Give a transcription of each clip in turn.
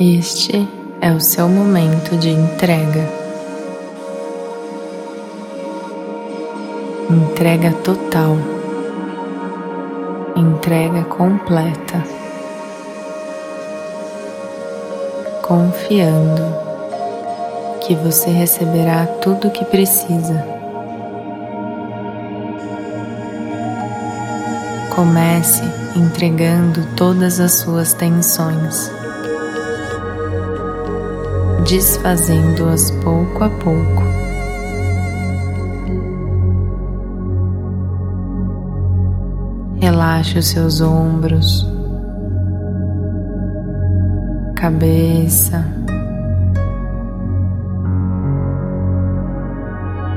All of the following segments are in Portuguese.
Este é o seu momento de entrega. Entrega total, entrega completa, confiando que você receberá tudo o que precisa. Comece entregando todas as suas tensões desfazendo-as pouco a pouco. Relaxe os seus ombros, cabeça,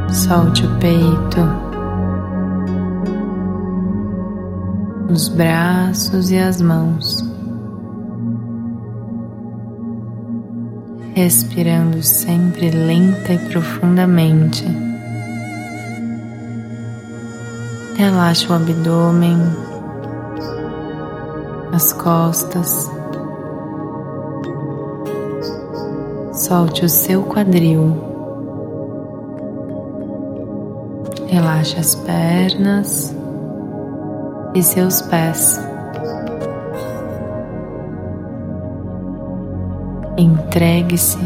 solte o peito, os braços e as mãos. respirando sempre lenta e profundamente. Relaxe o abdômen, as costas, solte o seu quadril, relaxe as pernas e seus pés. Entregue-se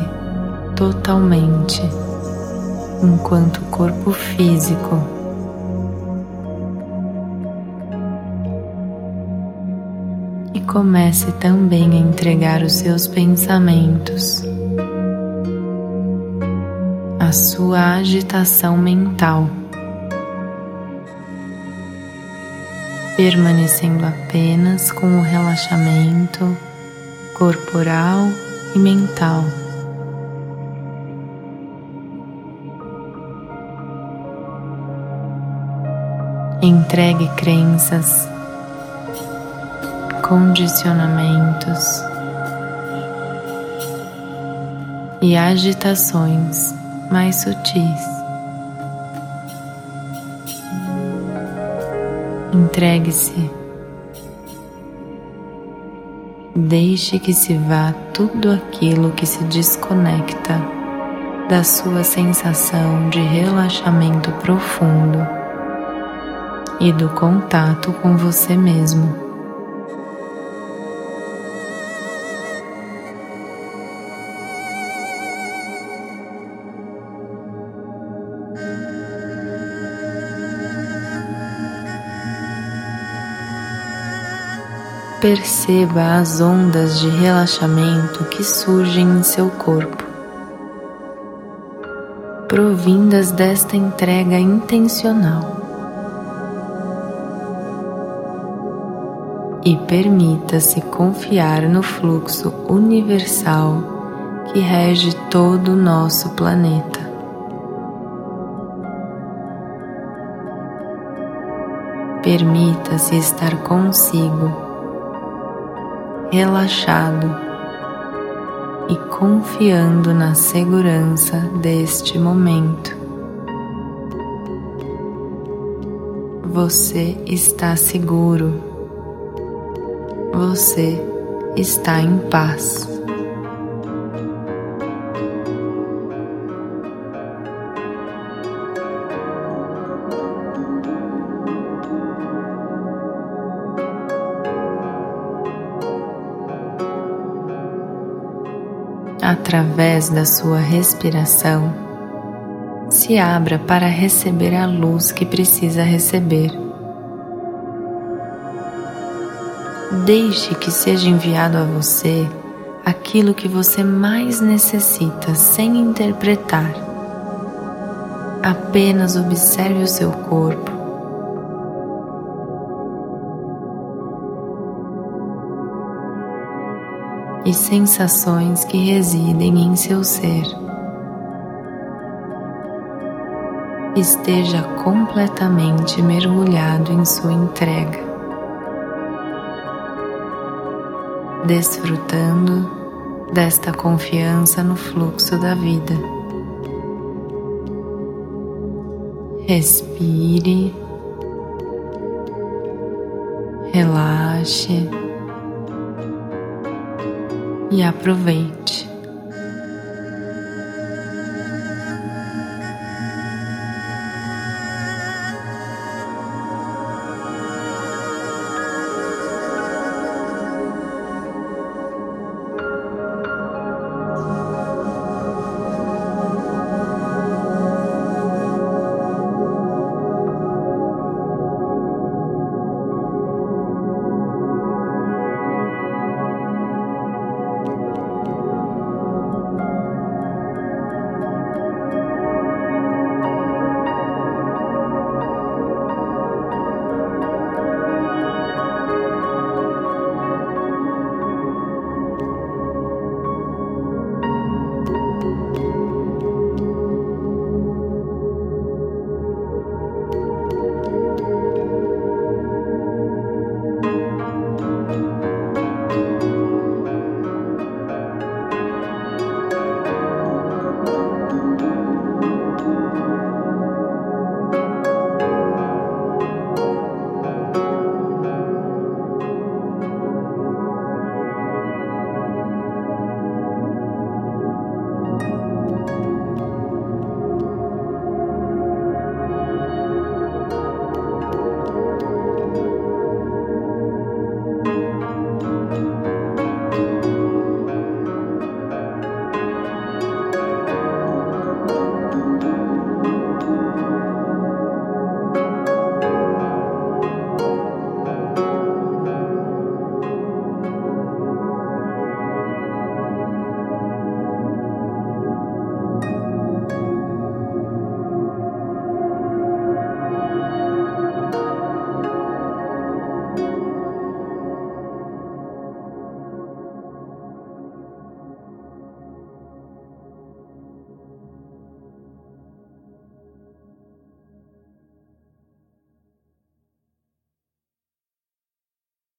totalmente enquanto corpo físico. E comece também a entregar os seus pensamentos, a sua agitação mental. Permanecendo apenas com o relaxamento corporal e mental. Entregue crenças, condicionamentos e agitações mais sutis. Entregue-se Deixe que se vá tudo aquilo que se desconecta da sua sensação de relaxamento profundo e do contato com você mesmo. Perceba as ondas de relaxamento que surgem em seu corpo, provindas desta entrega intencional. E permita-se confiar no fluxo universal que rege todo o nosso planeta. Permita-se estar consigo relaxado e confiando na segurança deste momento. Você está seguro, você está em paz. Através da sua respiração, se abra para receber a luz que precisa receber. Deixe que seja enviado a você aquilo que você mais necessita sem interpretar. Apenas observe o seu corpo e sensações que residem em seu ser. Esteja completamente mergulhado em sua entrega, desfrutando desta confiança no fluxo da vida. Respire, relaxe e aproveite.